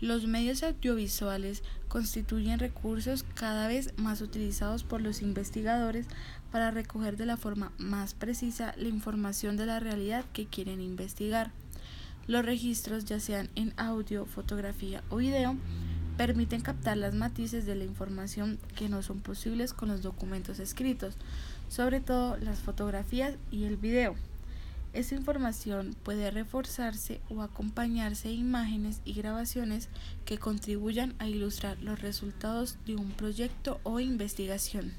Los medios audiovisuales constituyen recursos cada vez más utilizados por los investigadores para recoger de la forma más precisa la información de la realidad que quieren investigar. Los registros, ya sean en audio, fotografía o video, permiten captar las matices de la información que no son posibles con los documentos escritos, sobre todo las fotografías y el video. Esta información puede reforzarse o acompañarse de imágenes y grabaciones que contribuyan a ilustrar los resultados de un proyecto o investigación.